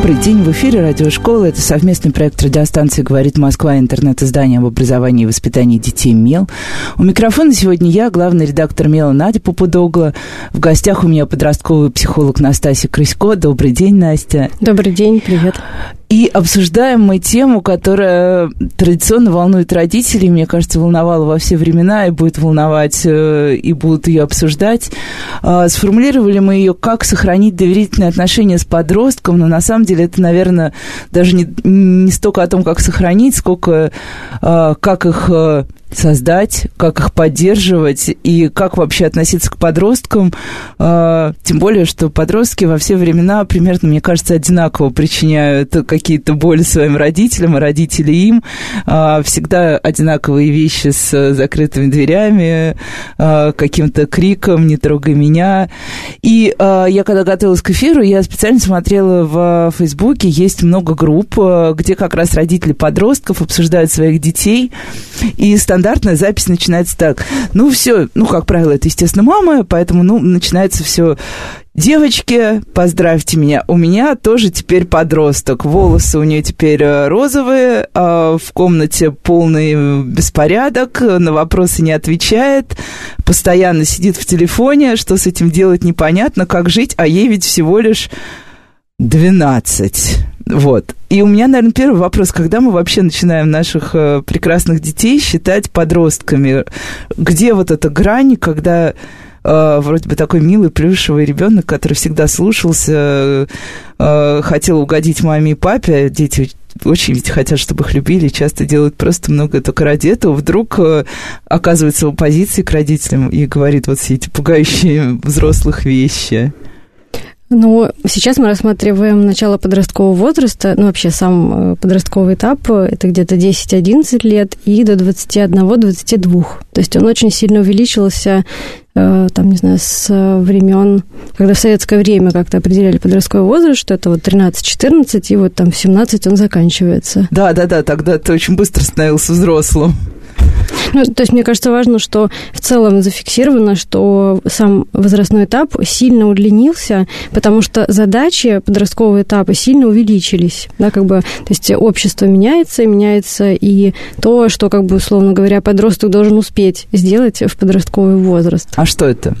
Добрый день, в эфире радиошкола. Это совместный проект радиостанции «Говорит Москва», интернет-издание об образовании и воспитании детей «Мел». У микрофона сегодня я, главный редактор «Мела» Надя Попудогла. В гостях у меня подростковый психолог Настасья Крысько. Добрый день, Настя. Добрый день, привет. И обсуждаем мы тему, которая традиционно волнует родителей, мне кажется, волновала во все времена и будет волновать, э, и будут ее обсуждать. А, сформулировали мы ее, как сохранить доверительные отношения с подростком, но на самом деле это, наверное, даже не, не столько о том, как сохранить, сколько а, как их э, создать, как их поддерживать и как вообще относиться к подросткам. А, тем более, что подростки во все времена примерно, мне кажется, одинаково причиняют какие-то боли своим родителям, и родители им. А, всегда одинаковые вещи с закрытыми дверями, а, каким-то криком «не трогай меня». И я, когда готовилась к эфиру, я специально смотрела в Фейсбуке, есть много групп, где как раз родители подростков обсуждают своих детей и становятся стандартная запись начинается так. Ну, все, ну, как правило, это, естественно, мама, поэтому, ну, начинается все Девочки, поздравьте меня, у меня тоже теперь подросток. Волосы у нее теперь э, розовые, а в комнате полный беспорядок, на вопросы не отвечает, постоянно сидит в телефоне, что с этим делать непонятно, как жить, а ей ведь всего лишь 12. Вот. И у меня, наверное, первый вопрос, когда мы вообще начинаем наших э, прекрасных детей считать подростками? Где вот эта грань, когда э, вроде бы такой милый плюшевый ребенок, который всегда слушался, э, хотел угодить маме и папе, а дети очень ведь хотят, чтобы их любили, часто делают просто много только ради этого, вдруг э, оказывается в оппозиции к родителям и говорит вот все эти пугающие взрослых вещи. Ну, сейчас мы рассматриваем начало подросткового возраста, ну, вообще сам э, подростковый этап, это где-то 10-11 лет и до 21-22. То есть он очень сильно увеличился, э, там, не знаю, с времен, когда в советское время как-то определяли подростковый возраст, что это вот 13-14, и вот там в 17 он заканчивается. Да, да, да, тогда ты очень быстро становился взрослым. Ну, то есть, мне кажется, важно, что в целом зафиксировано, что сам возрастной этап сильно удлинился, потому что задачи подросткового этапа сильно увеличились. Да, как бы, то есть общество меняется, меняется и то, что, как бы, условно говоря, подросток должен успеть сделать в подростковый возраст. А что это?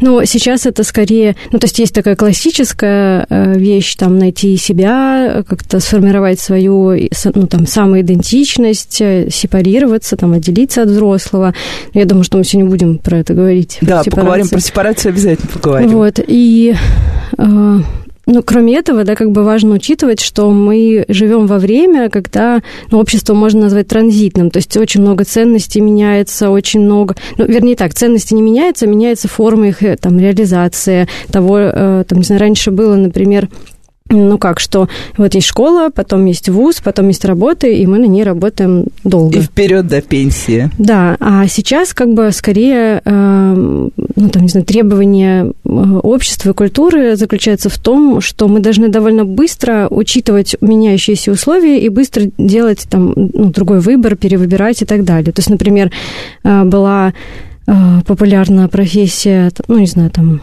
Но сейчас это скорее, ну, то есть есть такая классическая э, вещь, там, найти себя, как-то сформировать свою, ну, там, самоидентичность, э, сепарироваться, там, отделиться от взрослого. Я думаю, что мы сегодня будем про это говорить. Да, поговорим про сепарацию, обязательно поговорим. Вот, и э, ну, кроме этого, да, как бы важно учитывать, что мы живем во время, когда ну, общество можно назвать транзитным, то есть очень много ценностей меняется, очень много, ну, вернее так, ценности не меняются, меняется форма их э, там реализации того, э, там, не знаю, раньше было, например, ну как, что вот есть школа, потом есть вуз, потом есть работа, и мы на ней работаем долго. И вперед до пенсии. Да, а сейчас как бы скорее, э, ну там, не знаю, требования э, общества и культуры заключается в том, что мы должны довольно быстро учитывать меняющиеся условия и быстро делать там ну, другой выбор, перевыбирать и так далее. То есть, например, э, была э, популярна профессия, ну не знаю, там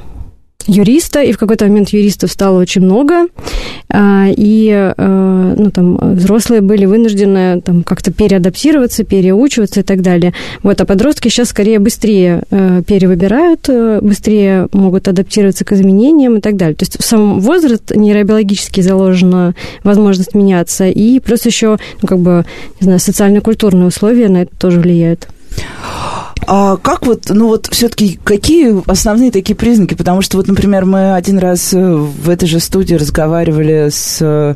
юриста, и в какой-то момент юристов стало очень много, а, и э, ну, там, взрослые были вынуждены там, как-то переадаптироваться, переучиваться и так далее. Вот, а подростки сейчас скорее быстрее э, перевыбирают, э, быстрее могут адаптироваться к изменениям и так далее. То есть в самом возраст нейробиологически заложена возможность меняться, и плюс еще, ну, как бы, не знаю, социально-культурные условия на это тоже влияют. А как вот, ну вот все-таки какие основные такие признаки? Потому что вот, например, мы один раз э, в этой же студии разговаривали с э,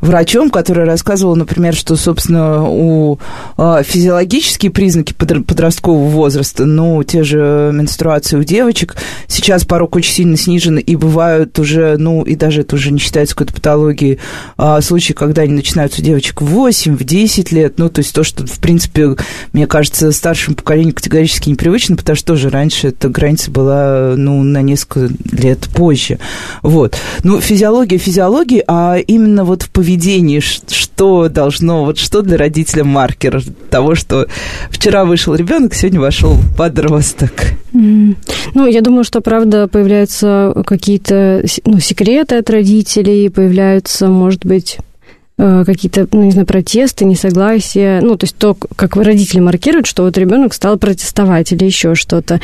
врачом, который рассказывал, например, что, собственно, у а, физиологические признаки подросткового возраста, ну, те же менструации у девочек, сейчас порог очень сильно снижен, и бывают уже, ну, и даже это уже не считается какой-то патологией, а, случаи, когда они начинаются у девочек в 8, в 10 лет, ну, то есть то, что, в принципе, мне кажется, старшему поколению категории категорически непривычно, потому что тоже раньше эта граница была, ну, на несколько лет позже. Вот. Ну, физиология физиологии, а именно вот в поведении, что должно, вот что для родителя маркер того, что вчера вышел ребенок, сегодня вошел подросток? Ну, я думаю, что, правда, появляются какие-то ну, секреты от родителей, появляются, может быть, какие-то, ну, не знаю, протесты, несогласия, ну, то есть то, как родители маркируют, что вот ребенок стал протестовать или еще что-то.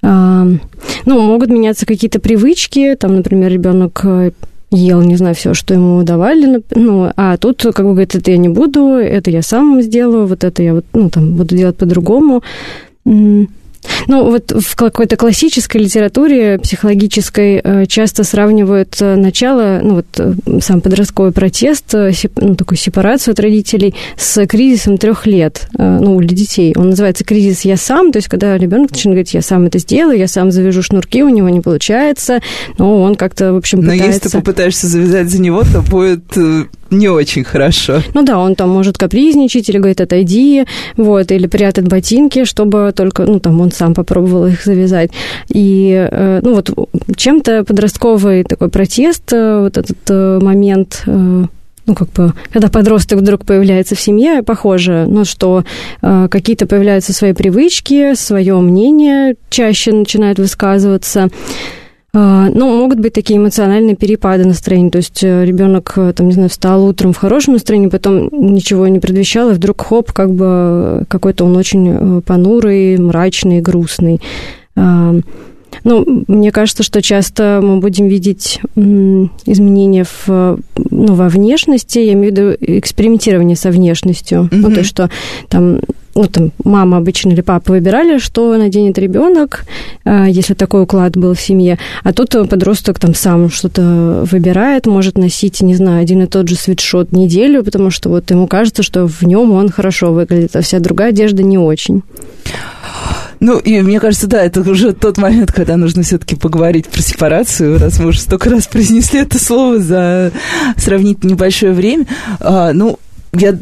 Ну, могут меняться какие-то привычки, там, например, ребенок э, ел, не знаю, все, что ему давали, ну, а тут, как бы, говорит, это я не буду, это я сам сделаю, вот это я вот, ну, там, буду делать по-другому. Ну, вот в какой-то классической литературе психологической э, часто сравнивают э, начало, ну, вот э, сам подростковый протест, ну, такую сепарацию от родителей с кризисом трех лет, ну, для детей. Он называется кризис «я сам», то есть когда ребенок начинает говорить «я сам это сделаю», «я сам завяжу шнурки», у него не получается, но он как-то, в общем, пытается... Но если ты попытаешься завязать за него, то будет не очень хорошо. Ну да, он там может капризничать или говорит «отойди», вот, или прятать ботинки, чтобы только, ну, там, он сам попробовал их завязать. И, э, ну, вот чем-то подростковый такой протест, э, вот этот э, момент ну, как бы, когда подросток вдруг появляется в семье, похоже, ну, что какие-то появляются свои привычки, свое мнение чаще начинает высказываться. А, ну, могут быть такие эмоциональные перепады настроения. То есть э, ребенок, э, там, не знаю, встал утром в хорошем настроении, потом ничего не предвещал, и вдруг хоп, как бы какой-то он очень э, понурый, мрачный, грустный. А, ну, мне кажется, что часто мы будем видеть изменения в, ну, во внешности, я имею в виду экспериментирование со внешностью. Mm-hmm. Ну, то, что там ну, там, мама обычно или папа выбирали, что наденет ребенок, а, если такой уклад был в семье. А тут подросток там сам что-то выбирает, может носить, не знаю, один и тот же свитшот неделю, потому что вот ему кажется, что в нем он хорошо выглядит, а вся другая одежда не очень. Ну, и мне кажется, да, это уже тот момент, когда нужно все-таки поговорить про сепарацию, раз мы уже столько раз произнесли это слово за сравнительно небольшое время. А, ну, я,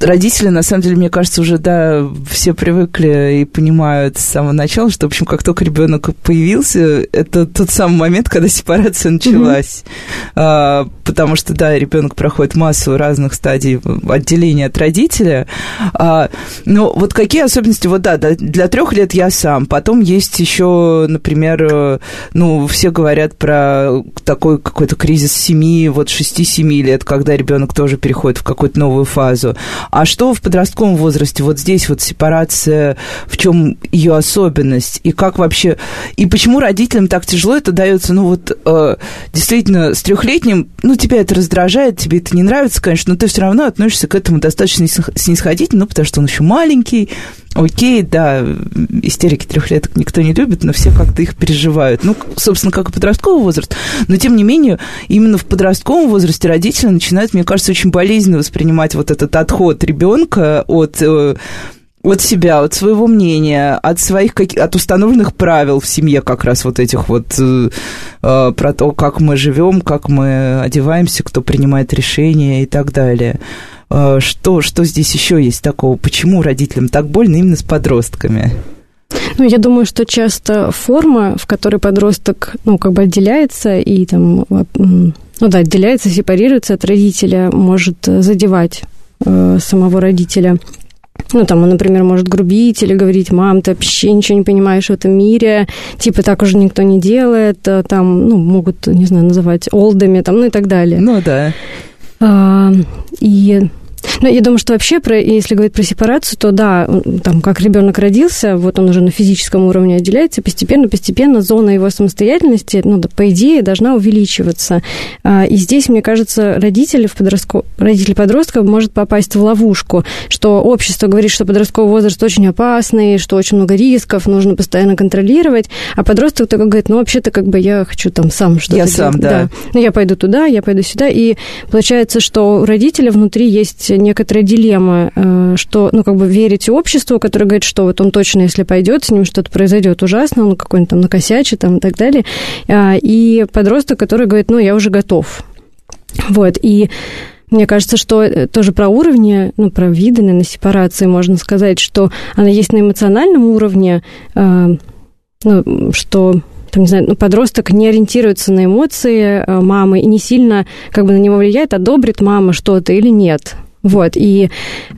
родители, на самом деле, мне кажется, уже, да, все привыкли и понимают с самого начала, что, в общем, как только ребенок появился, это тот самый момент, когда сепарация началась. Mm-hmm. А, потому что, да, ребенок проходит массу разных стадий отделения от родителя. А, но вот какие особенности, вот да, для трех лет я сам. Потом есть еще, например, ну, все говорят про такой какой-то кризис семьи, вот 6-7 лет, когда ребенок тоже переходит в какую-то новую фазу. А что в подростковом возрасте? Вот здесь вот сепарация, в чем ее особенность? И как вообще... И почему родителям так тяжело это дается? Ну вот э, действительно с трехлетним, ну тебя это раздражает, тебе это не нравится, конечно, но ты все равно относишься к этому достаточно снисходительно, ну потому что он еще маленький, Окей, да, истерики трехлеток никто не любит, но все как-то их переживают. Ну, собственно, как и подростковый возраст. Но, тем не менее, именно в подростковом возрасте родители начинают, мне кажется, очень болезненно воспринимать вот этот отход ребенка от э, от себя, от своего мнения, от своих от установленных правил в семье, как раз вот этих вот э, э, про то, как мы живем, как мы одеваемся, кто принимает решения и так далее. А, что, что здесь еще есть такого? Почему родителям так больно именно с подростками? Ну, я думаю, что часто форма, в которой подросток, ну, как бы отделяется и там, ну да, отделяется, сепарируется от родителя, может задевать э, самого родителя. Ну, там он, например, может грубить или говорить, мам, ты вообще ничего не понимаешь в этом мире, типа так уже никто не делает, э, там, ну, могут, не знаю, называть олдами, там, ну и так далее. Ну, да. А, и ну, я думаю, что вообще, про, если говорить про сепарацию, то да, там, как ребенок родился, вот он уже на физическом уровне отделяется, постепенно-постепенно зона его самостоятельности, ну, да, по идее, должна увеличиваться. А, и здесь, мне кажется, родители, в подростко... родители подростка может попасть в ловушку, что общество говорит, что подростковый возраст очень опасный, что очень много рисков, нужно постоянно контролировать, а подросток такой говорит, ну, вообще-то, как бы, я хочу там сам что-то Я делать. сам, да. да. Ну, я пойду туда, я пойду сюда, и получается, что у родителя внутри есть некоторая дилемма, э, что, ну, как бы верите обществу, которое говорит, что вот он точно, если пойдет, с ним что-то произойдет ужасно, он какой-нибудь там накосячит там и так далее, а, и подросток, который говорит, ну, я уже готов. Вот, и Мне кажется, что э, тоже про уровни, ну, про виды, наверное, сепарации можно сказать, что она есть на эмоциональном уровне, э, ну, что там, не знаю, ну, подросток не ориентируется на эмоции мамы и не сильно как бы на него влияет, одобрит мама что-то или нет. Вот, и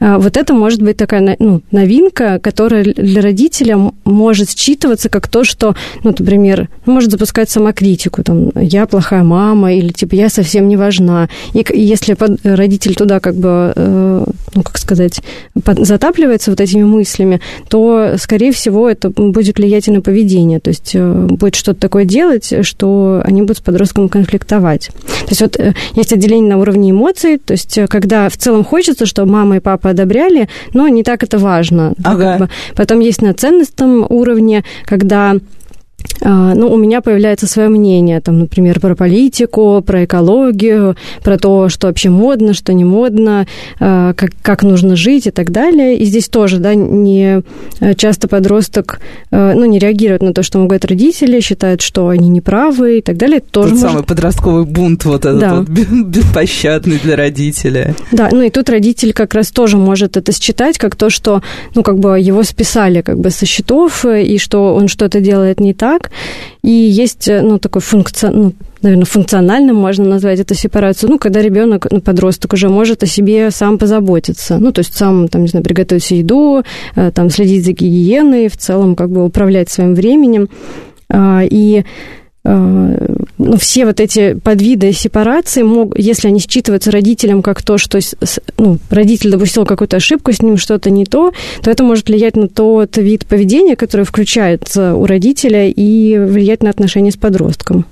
а, вот это может быть такая ну, новинка, которая для родителя может считываться как то, что, ну, например, может запускать самокритику, там, я плохая мама, или, типа, я совсем не важна. И если родитель туда, как бы, э, ну, как сказать, затапливается вот этими мыслями, то, скорее всего, это будет влиять и на поведение, то есть э, будет что-то такое делать, что они будут с подростком конфликтовать. То есть вот э, есть отделение на уровне эмоций, то есть когда в целом хочется, чтобы мама и папа одобряли, но не так это важно. Ага. Потом есть на ценностном уровне, когда ну, у меня появляется свое мнение, там, например, про политику, про экологию, про то, что вообще модно, что не модно, а, как, как нужно жить и так далее. И здесь тоже, да, не э, часто подросток, э, ну, не реагирует на то, что ему говорят родители, считает, что они неправы и так далее. Тоже Тот может... самый подростковый бунт вот этот Да. вот беспощадный для родителя. Да, ну и тут родитель как раз тоже может это считать как то, что, ну, как бы его списали как бы со счетов, э, и что он что-то делает не так. И есть, э, ну, такой функци... ну, наверное, функциональным можно назвать эту сепарацию, ну, когда ребенок, ну, подросток уже может о себе сам позаботиться. Ну, то есть сам, там, не знаю, приготовить еду, э, там, следить за гигиеной, в целом, как бы управлять своим временем. А, И ну, все вот эти подвиды сепарации, мог, если они считываются родителям как то, что ну, родитель допустил какую-то ошибку, с ним что-то не то, то это может влиять на тот вид поведения, который включается у родителя, и влиять на отношения с подростком.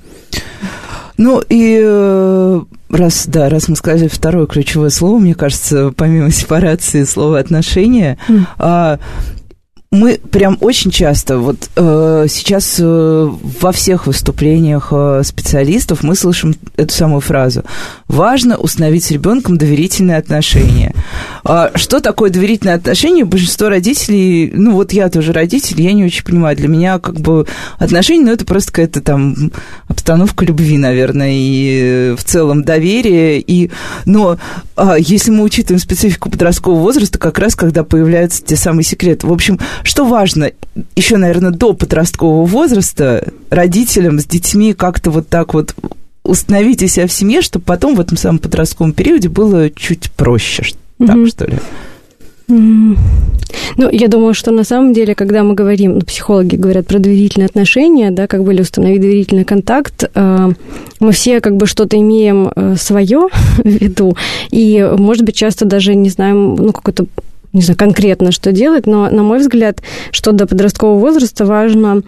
Ну и э, раз, да, раз мы сказали второе ключевое слово, мне кажется, помимо сепарации слова отношения, а, мы прям очень часто, вот э, сейчас э, во всех выступлениях э, специалистов мы слышим эту самую фразу. Важно установить с ребенком доверительные отношения. А что такое доверительные отношения? Большинство родителей, ну вот я тоже родитель, я не очень понимаю. Для меня как бы отношения, ну это просто какая-то там обстановка любви, наверное, и э, в целом доверие. И, но а, если мы учитываем специфику подросткового возраста, как раз когда появляются те самые секреты. В общем, что важно, еще, наверное, до подросткового возраста родителям с детьми как-то вот так вот установить себя в семье, чтобы потом в этом самом подростковом периоде было чуть проще. ш- Так, что ли? Ну, я думаю, что на самом деле, когда мы говорим, ну, психологи говорят про доверительные отношения, да, как бы или установить доверительный контакт, э, мы все как бы что-то имеем свое в виду, и, может быть, часто даже не знаем, ну, какой-то не знаю, конкретно, что делать, но, на мой взгляд, что до подросткового возраста важно,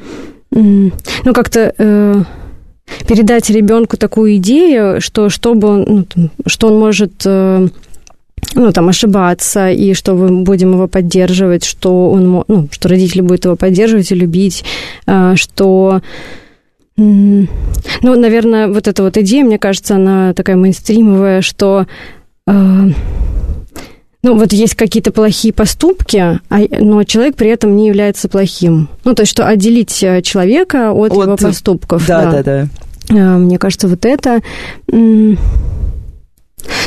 ну, как-то э, передать ребенку такую идею, что чтобы он, ну, там, что он может э, ну, там, ошибаться, и что мы будем его поддерживать, что он, ну, что родители будут его поддерживать и любить, а, что... Ну, наверное, вот эта вот идея, мне кажется, она такая мейнстримовая, что а, ну, вот есть какие-то плохие поступки, а- но человек при этом не является плохим. Ну, то есть, что отделить э, человека от, От- его поступков. Да, да, да. А, Мне кажется, вот это...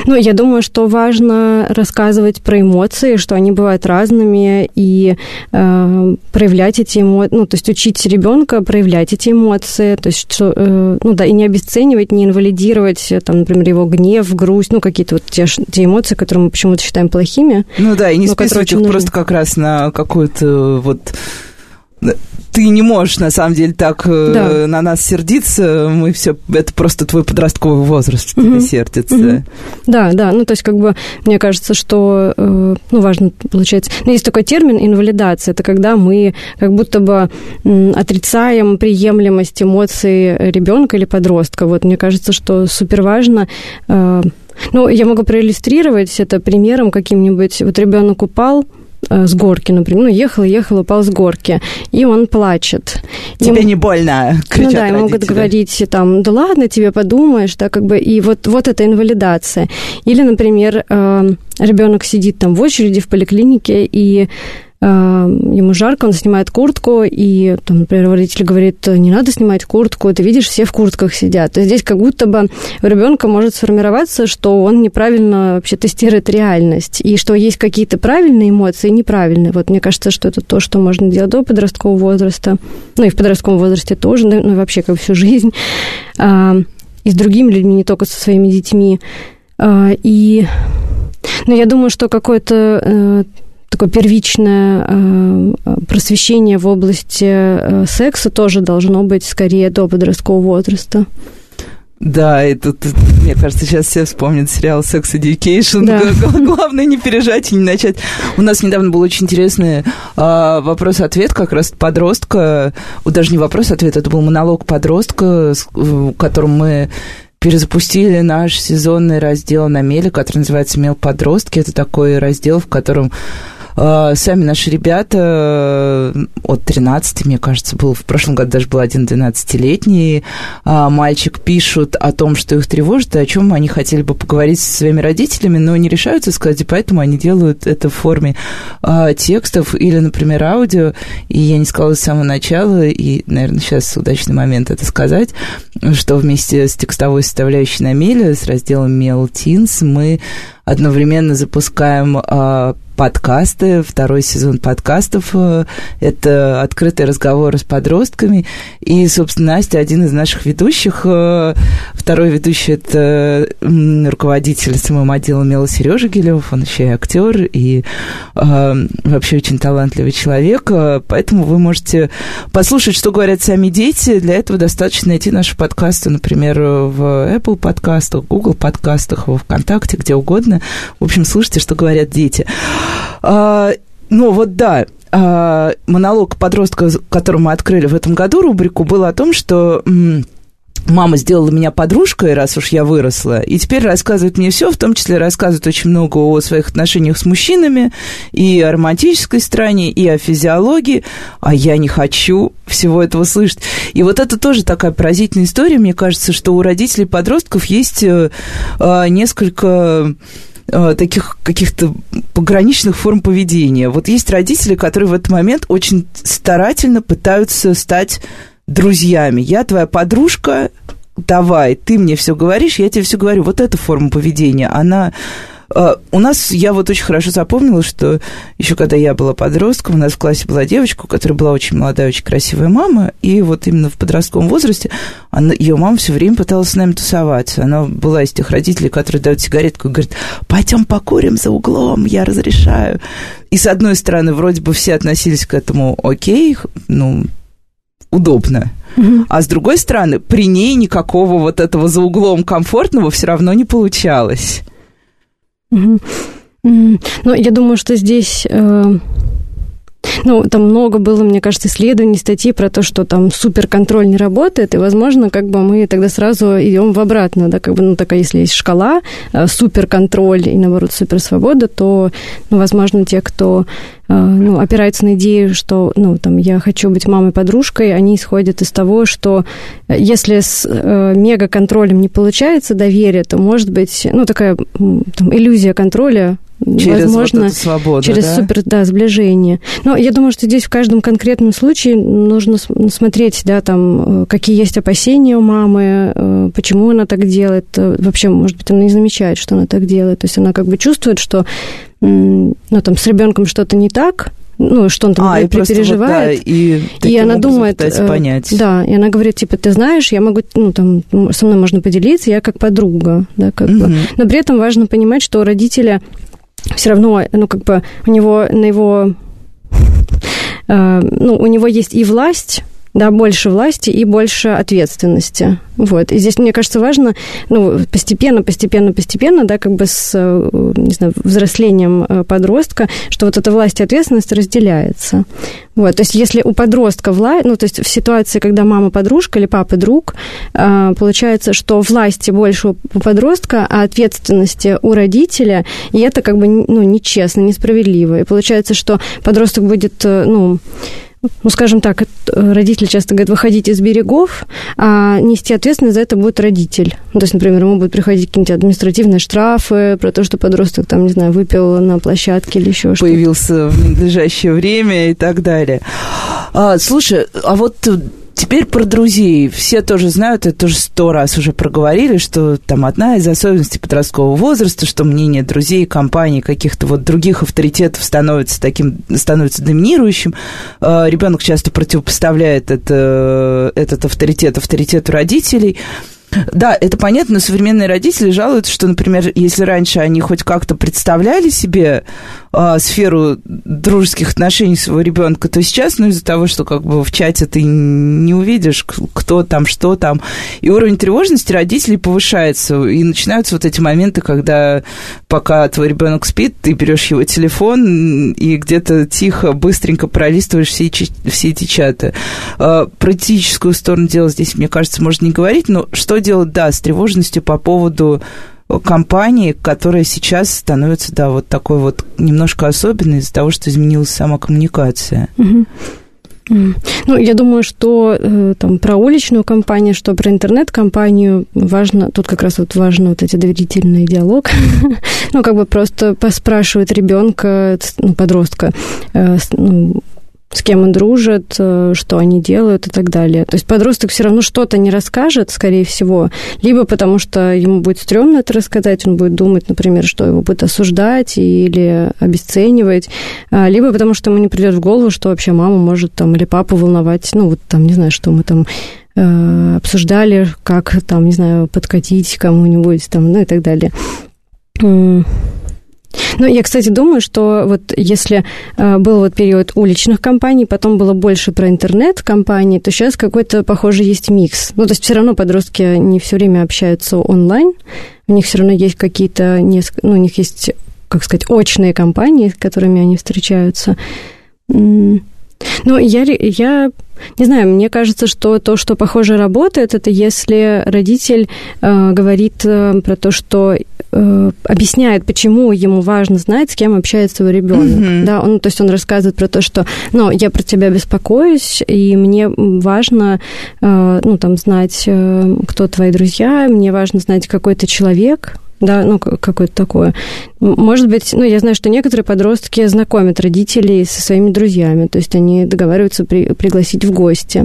Ну, я думаю, что важно рассказывать про эмоции, что они бывают разными, и э, проявлять эти эмоции, ну, то есть учить ребенка проявлять эти эмоции, то есть, что, э, ну, да, и не обесценивать, не инвалидировать, э, там, например, его гнев, грусть, ну, какие-то вот те, те эмоции, которые мы почему-то считаем плохими. Ну да, и не списывать их нужны. просто как раз на какую-то вот... Ты не можешь, на самом деле, так э, Да. на нас сердиться. Мы все... Это просто твой подростковый возраст, Мгм. тебе сердится. Мгм. Да, да, ну то есть как бы мне кажется, что э, ну важно получается. Ну, есть такой термин инвалидация, это когда мы как будто бы м, отрицаем приемлемость эмоций ребенка или подростка. Вот мне кажется, что супер важно. э, ну, я могу проиллюстрировать это примером каким-нибудь. Вот ребенок упал с горки, например, ну, ехал, ехал, упал с горки, и он плачет. Тебе Ему- не больно, кричат ну да, и могут говорить там, да ладно, тебе подумаешь, да, как бы, и вот, вот это инвалидация. Или, например, ребенок сидит там в очереди в поликлинике, и э, ему жарко, он снимает куртку, и, там, например, родитель говорит, не надо снимать куртку, ты видишь, все в куртках сидят. То есть здесь как будто бы у ребенка может сформироваться, что он неправильно вообще тестирует реальность, и что есть какие-то правильные эмоции и неправильные. Вот мне кажется, что это то, что можно делать до подросткового возраста, ну и в подростковом возрасте тоже, ну и вообще как всю жизнь, а, и с другими людьми, не только со своими детьми. А, и но я думаю, что какое-то э, такое первичное э, просвещение в области э, секса тоже должно быть скорее до подросткового возраста. Да, и тут, мне кажется, сейчас все вспомнят сериал Sex Education. Да. Главное не пережать и не начать. У нас недавно был очень интересный а, вопрос-ответ как раз подростка. Даже не вопрос-ответ, это был монолог подростка, в котором мы перезапустили наш сезонный раздел на Меле, который называется «Мел подростки». Это такой раздел, в котором сами наши ребята э, от 13, мне кажется, был в прошлом году даже был один 12-летний а, мальчик, пишут о том, что их тревожит, и о чем они хотели бы поговорить со своими родителями, но не решаются сказать, и поэтому они делают это в форме текстов или, например, аудио. И я не сказала с самого начала, и, наверное, сейчас удачный момент это сказать, что вместе с текстовой составляющей на Меле, с разделом Teens, мы одновременно запускаем подкасты, второй сезон подкастов. Э, это открытый разговор с подростками. И, собственно, Настя один из наших ведущих. Э, второй ведущий – это руководитель самого отдела Мела Сережа Гилев. Он еще и актер, и э, вообще очень талантливый человек. Поэтому вы можете послушать, что говорят сами дети. Для этого достаточно найти наши подкасты, например, в Apple подкастах, Google подкастах, во ВКонтакте, где угодно. В общем, слушайте, что говорят дети. А, ну вот да, а, монолог подростка, который мы открыли в этом году, рубрику, был о том, что мама сделала меня подружкой, раз уж я выросла, и теперь рассказывает мне все, в том числе рассказывает очень много о своих отношениях с мужчинами, и о романтической стороне, и о физиологии, а я не хочу всего этого слышать. И вот это тоже такая поразительная история, мне кажется, что у родителей подростков есть э, а, несколько Э, таких каких-то пограничных форм поведения. Вот есть родители, которые в этот момент очень старательно пытаются стать друзьями. Я твоя подружка, давай, ты мне все говоришь, я тебе все говорю. Вот эта форма поведения, она у нас, я вот очень хорошо запомнила, что еще когда я была подростком, у нас в классе была девочка, у которой была очень молодая, очень красивая мама, и вот именно в подростковом возрасте она, ее мама все время пыталась с нами тусоваться. Она была из тех родителей, которые дают сигаретку и говорят, пойдем покурим за углом, я разрешаю. И с одной стороны, вроде бы все относились к этому окей, ну, удобно. Mm-hmm. А с другой стороны, при ней никакого вот этого за углом комфортного все равно не получалось. Ну, я думаю, что здесь... Э, ну, там много было, мне кажется, исследований, статей про то, что там суперконтроль не работает, и, возможно, как бы мы тогда сразу идем в обратно, да, как бы, ну, такая, если есть шкала, э, суперконтроль и, наоборот, суперсвобода, то, ну, возможно, те, кто э, ну, опираются на идею, что, ну, там, я хочу быть мамой-подружкой, они исходят из того, что если с э, мегаконтролем не получается доверие, то, может быть, ну, такая там, иллюзия контроля через возможно, вот свободу, через да? супер, да, сближение. Но я думаю, что здесь в каждом конкретном случае нужно смотреть, да, там, э, какие есть опасения у мамы, э, почему она так делает. Э, вообще, может быть, она не замечает, что она так делает. То есть она как бы чувствует, что ну, там, с ребенком что-то не так, ну, что он там а, переживает. Вот, да, и и она думает, понять. да, и она говорит, типа, ты знаешь, я могу, ну, там, со мной можно поделиться, я как подруга, да, как угу. бы. Но при этом важно понимать, что у родителя все равно, ну, как бы у него на его, э, ну, у него есть и власть, да, больше власти и больше ответственности. Вот. И здесь, мне кажется, важно, ну, постепенно, постепенно, постепенно, да, как бы с, э, не знаю, взрослением э, подростка, что вот эта власть и ответственность разделяется. Вот. То есть если у подростка власть, ну, то есть в ситуации, когда мама подружка или папа друг, э, получается, что власти больше у подростка, а ответственности у родителя, и это как бы, ну, нечестно, несправедливо. И получается, что подросток будет, ну, ну, скажем так, родители часто говорят, выходить из берегов, а нести ответственность за это будет родитель. Ну, то есть, например, ему будут приходить какие-нибудь административные штрафы про то, что подросток, там, не знаю, выпил на площадке или еще что-то. Появился в ненадлежащее время и так далее. А, слушай, а вот Теперь про друзей. Все тоже знают, это тоже сто раз уже проговорили, что там одна из особенностей подросткового возраста, что мнение друзей, компаний, каких-то вот других авторитетов становится таким, становится доминирующим. А, Ребенок часто противопоставляет это, этот авторитет авторитету родителей. Да, это понятно, но современные родители жалуются, что, например, если раньше они хоть как-то представляли себе э, сферу дружеских отношений своего ребенка, то сейчас, ну, из-за того, что как бы в чате ты не увидишь, кто там, что там, и уровень тревожности родителей повышается, и начинаются вот эти моменты, когда пока твой ребенок спит, ты берешь его телефон и где-то тихо, быстренько пролистываешь все, все эти чаты. Э, про этическую сторону дела здесь, мне кажется, можно не говорить, но что делать, да, с тревожностью по поводу компании, которая сейчас становится, да, вот такой вот немножко особенной из-за того, что изменилась сама коммуникация. Ну, я думаю, что э, там про уличную компанию, что про интернет-компанию важно, тут как раз вот важно вот эти доверительный диалог. ну, как бы просто поспрашивать ребенка, ну, подростка, э, ну, с кем он дружит, э, что они делают и так далее. То есть подросток все равно что-то не расскажет, скорее всего, либо потому что ему будет стрёмно это рассказать, он будет думать, например, что его будут осуждать или обесценивать, а, либо потому что ему не придет в голову, что вообще мама может там или папу волновать, ну вот там, не знаю, что мы там э, обсуждали, как там, не знаю, подкатить кому-нибудь там, ну и так далее. Ну, я, кстати, думаю, что вот если э, был вот период уличных компаний, потом было больше про интернет-компаний, то сейчас какой-то, похоже, есть микс. Ну, то есть все равно подростки не все время общаются онлайн, у них все равно есть какие-то, ну, у них есть, как сказать, очные компании, с которыми они встречаются. Ну, я, я не знаю, мне кажется, что то, что похоже работает, это если родитель э, говорит э, про то, что э, объясняет, почему ему важно знать, с кем общается его ребенок. Mm-hmm. Да, он, то есть он рассказывает про то, что, ну, я про тебя беспокоюсь, и мне важно, э, ну, там, знать, э, кто твои друзья, мне важно знать, какой ты человек, да, ну, какое-то такое. Может быть, ну, я знаю, что некоторые подростки знакомят родителей со своими друзьями, то есть они договариваются при, пригласить в гости.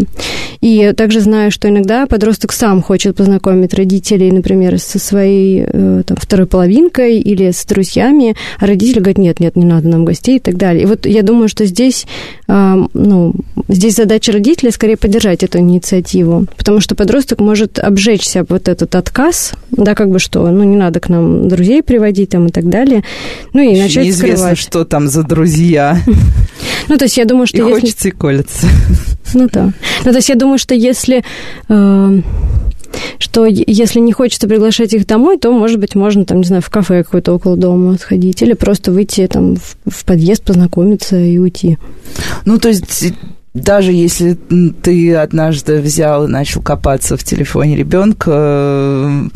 И также знаю, что иногда подросток сам хочет познакомить родителей, например, со своей э, там, второй половинкой или с друзьями, а родители говорят, нет, нет, не надо нам гостей и так далее. И вот я думаю, что здесь, ну, здесь задача родителя скорее поддержать эту инициативу, потому что подросток может обжечься вот этот отказ, да, как бы что, ну, не надо к нам друзей приводить там и так далее. Ну и начать Неизвестно, скрывать. что там за друзья. Ну, то есть я думаю, что... И хочется, и колется. Ну да. Ну, то есть я думаю, что если э, что если не хочется приглашать их домой, то, может быть, можно, там, не знаю, в кафе какое-то около дома сходить, или просто выйти там в, в подъезд, познакомиться и уйти. Ну, то есть даже если ты однажды взял и начал копаться в телефоне ребенка, э,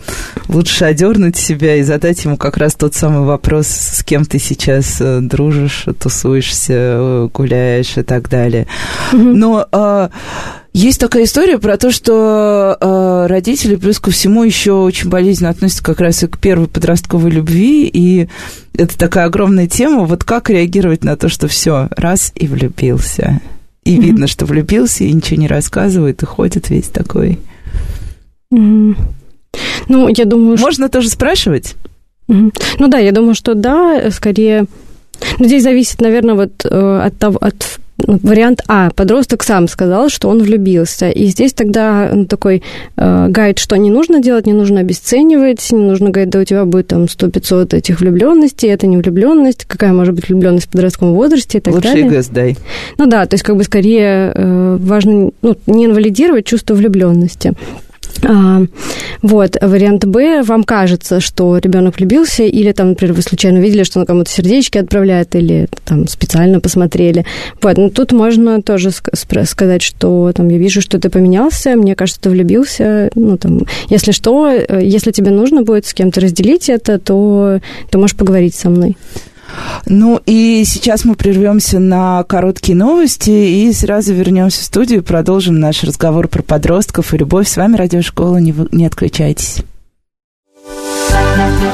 лучше одернуть себя и задать ему как раз тот самый вопрос, с кем ты сейчас э, дружишь, тусуешься, э, гуляешь и так далее. Mm-hmm. Но а, есть такая история про то, что э, родители плюс ко всему еще очень болезненно относятся как раз и к первой подростковой любви, и это такая огромная тема. Вот как реагировать на то, что все, раз и влюбился? и mm-hmm. видно, что влюбился, и ничего не рассказывает, и ходит весь такой. Mm-hmm. Ну, я думаю... Можно что... тоже спрашивать? Mm-hmm. Ну да, я думаю, что да, скорее... Но здесь зависит, наверное, вот э, от того, от вариант А. Подросток сам сказал, что он влюбился. И здесь тогда ну, такой э, гайд, что не нужно делать, не нужно обесценивать, не нужно говорить, да у тебя будет там 100-500 этих влюбленностей, это не влюбленность, какая может быть влюбленность в подростковом возрасте и так Лучше далее. Лучше дай. Ну да, то есть как бы скорее э, важно ну, не инвалидировать чувство влюбленности. А, вот, вариант Б, вам кажется, что ребенок влюбился, или там, например, вы случайно видели, что он кому-то сердечки отправляет, или там специально посмотрели. Вот, ну тут можно тоже сказать, что там я вижу, что ты поменялся, мне кажется, ты влюбился. Ну, там, если что, э, если тебе нужно будет с кем-то разделить это, то ты можешь поговорить со мной. Ну и сейчас мы прервемся на короткие новости и сразу вернемся в студию и продолжим наш разговор про подростков и любовь. С вами Радиошкола, не, вы, не отключайтесь.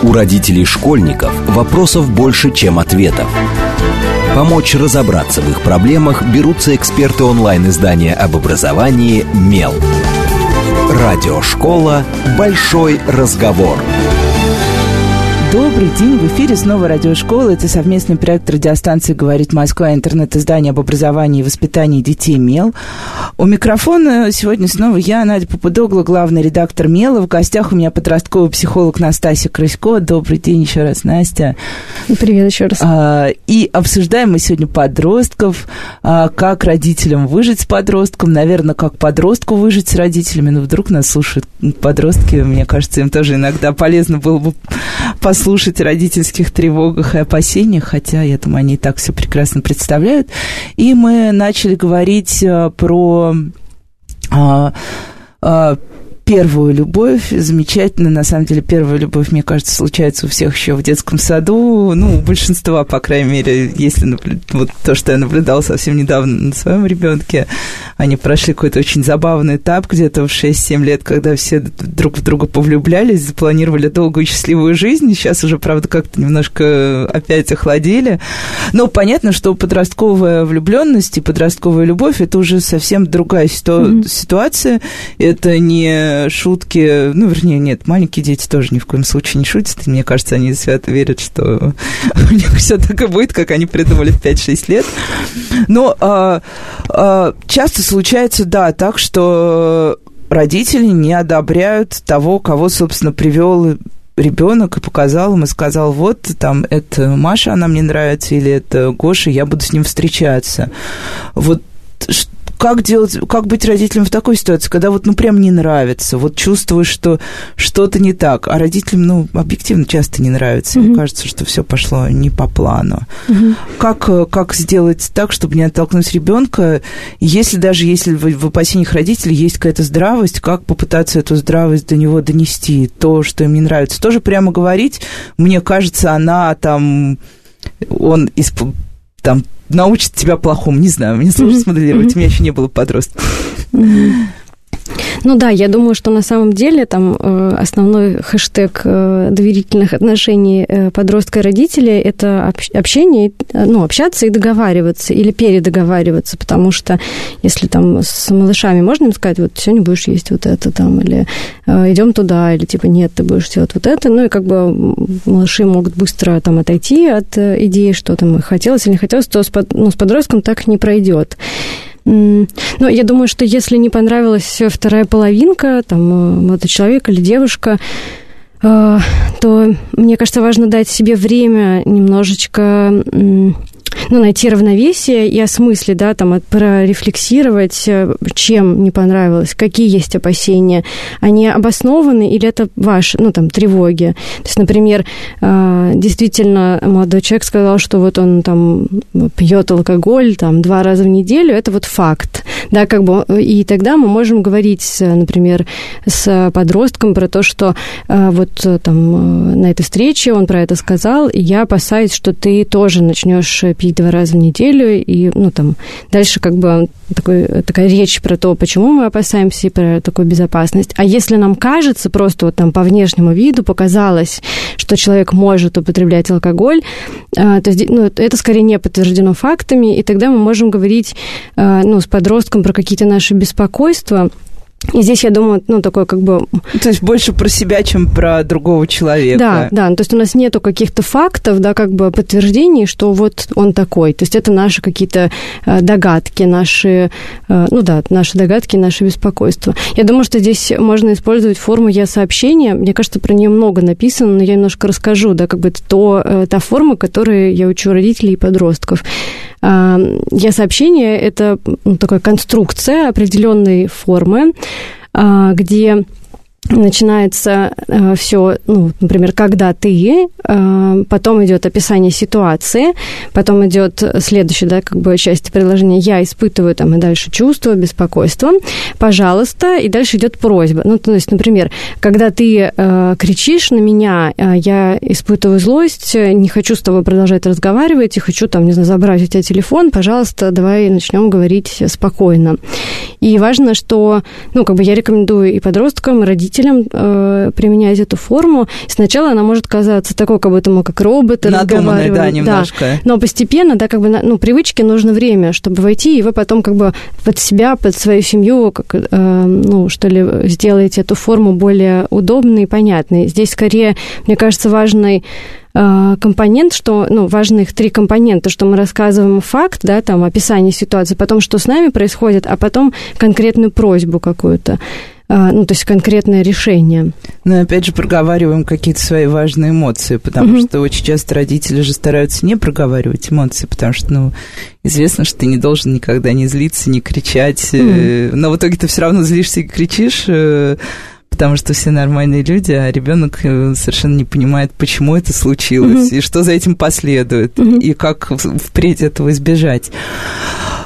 У родителей школьников вопросов больше, чем ответов. Помочь разобраться в их проблемах берутся эксперты онлайн-издания об образовании «Мел». Радиошкола «Большой разговор». Добрый день, в эфире снова радиошкола. Это совместный проект радиостанции «Говорит Москва», интернет-издание об образовании и воспитании детей «Мел». У микрофона сегодня снова я, Надя Попудогла, главный редактор «Мела». В гостях у меня подростковый психолог Настасья Крысько. Добрый день еще раз, Настя. Привет еще раз. А, и обсуждаем мы сегодня подростков, а, как родителям выжить с подростком, наверное, как подростку выжить с родителями. Но вдруг нас слушают подростки, мне кажется, им тоже иногда полезно было бы послушать слушать о родительских тревогах и опасениях, хотя, я думаю, они и так все прекрасно представляют. И мы начали говорить э, про а, а, первую любовь, замечательно, на самом деле, первая любовь, мне кажется, случается у всех еще в детском саду, ну, у большинства, по крайней мере, если наблю... вот то, что я наблюдала совсем недавно на своем ребенке, они прошли какой-то очень забавный этап где-то в 6-7 лет, когда все друг в друга повлюблялись, запланировали долгую и счастливую жизнь, сейчас уже, правда, как-то немножко опять охладели, но понятно, что подростковая влюбленность и подростковая любовь это уже совсем другая ситу... mm-hmm. ситуация, это не шутки, ну, вернее, нет, маленькие дети тоже ни в коем случае не шутят, и мне кажется, они свято верят, что у них все так и будет, как они придумали в 5-6 лет. Но а, а, часто случается, да, так, что родители не одобряют того, кого, собственно, привел ребенок и показал ему, сказал, вот там это Маша, она мне нравится, или это Гоша, я буду с ним встречаться. Вот как делать, как быть родителем в такой ситуации, когда вот, ну, прям не нравится, вот чувствуешь, что что-то не так, а родителям, ну, объективно часто не нравится, mm-hmm. кажется, что все пошло не по плану. Mm-hmm. Как, как сделать так, чтобы не оттолкнуть ребенка, если даже если в, в опасениях родителей есть какая-то здравость, как попытаться эту здравость до него донести, то, что им не нравится, тоже прямо говорить, мне кажется, она там, он из там научит тебя плохому, не знаю, мне сложно смоделировать, у меня еще не было подростков. Ну да, я думаю, что на самом деле там э, основной хэштег э, доверительных отношений э, подростка и родителей – это общение, ну, общаться и договариваться или передоговариваться, потому что если там с малышами можно им сказать, вот сегодня будешь есть вот это там, или идем туда, или типа нет, ты будешь делать вот это, ну и как бы малыши могут быстро там отойти от идеи, что там хотелось или не хотелось, то с, ну, с подростком так не пройдет. Ну, я думаю, что если не понравилась вторая половинка, там, э, молодой человек или девушка, э, то, мне кажется, важно дать себе время немножечко ну, найти равновесие и осмыслить, да, там, прорефлексировать, э, чем не понравилось, какие есть опасения, они обоснованы или это ваши, ну, там, тревоги. То есть, например, э, действительно, молодой человек сказал, что вот он там пьет алкоголь там два раза в неделю, это вот факт, да, как бы, и тогда мы можем говорить, например, с подростком про то, что э, вот там на этой встрече он про это сказал, и я опасаюсь, что ты тоже начнешь пить два раза в неделю, и, ну, там, дальше как бы такой, такая речь про то, почему мы опасаемся, и про такую безопасность. А если нам кажется, просто вот там по внешнему виду показалось, что человек может употреблять алкоголь, а, то ну, это скорее не подтверждено фактами, и тогда мы можем говорить, а, ну, с подростком про какие-то наши беспокойства, и здесь, я думаю, ну, такое как бы... То есть больше про себя, чем про другого человека. Да, да. Ну, то есть у нас нету каких-то фактов, да, как бы подтверждений, что вот он такой. То есть это наши какие-то э, догадки, наши, э, ну да, наши догадки, наши беспокойства. Я думаю, что здесь можно использовать форму «я-сообщение». Мне кажется, про нее много написано, но я немножко расскажу, да, как бы это то, э, та форма, которую я учу родителей и подростков. Я-сообщение – это ну, такая конструкция определенной формы, а, где начинается э, все, ну, например, когда ты, э, потом идет описание ситуации, потом идет следующая, да, как бы часть предложения «я испытываю там и дальше чувство, беспокойство, пожалуйста», и дальше идет просьба. Ну, то есть, например, когда ты э, кричишь на меня, э, я испытываю злость, не хочу с тобой продолжать разговаривать, и хочу там, не знаю, забрать у тебя телефон, пожалуйста, давай начнем говорить спокойно. И важно, что, ну, как бы я рекомендую и подросткам, и родителям э, применять эту форму. Сначала она может казаться такой, как будто мы как роботы Надуманной, да, немножко. Да. Но постепенно, да, как бы, ну, привычке нужно время, чтобы войти, и вы потом как бы под себя, под свою семью, как, э, ну, что ли, сделаете эту форму более удобной и понятной. Здесь скорее, мне кажется, важной компонент, что, ну, важных три компонента, что мы рассказываем факт, да, там, описание ситуации, потом, что с нами происходит, а потом конкретную просьбу какую-то э, ну, то есть конкретное решение. Но ну, опять же проговариваем какие-то свои важные эмоции, потому mm-hmm. что очень часто родители же стараются не проговаривать эмоции, потому что, ну, известно, что ты не должен никогда не злиться, не кричать, mm-hmm. но в итоге ты все равно злишься и кричишь, потому что все нормальные люди, а ребенок э, совершенно не понимает, почему это случилось, mm-hmm. и что за этим последует, mm-hmm. и как впредь этого избежать.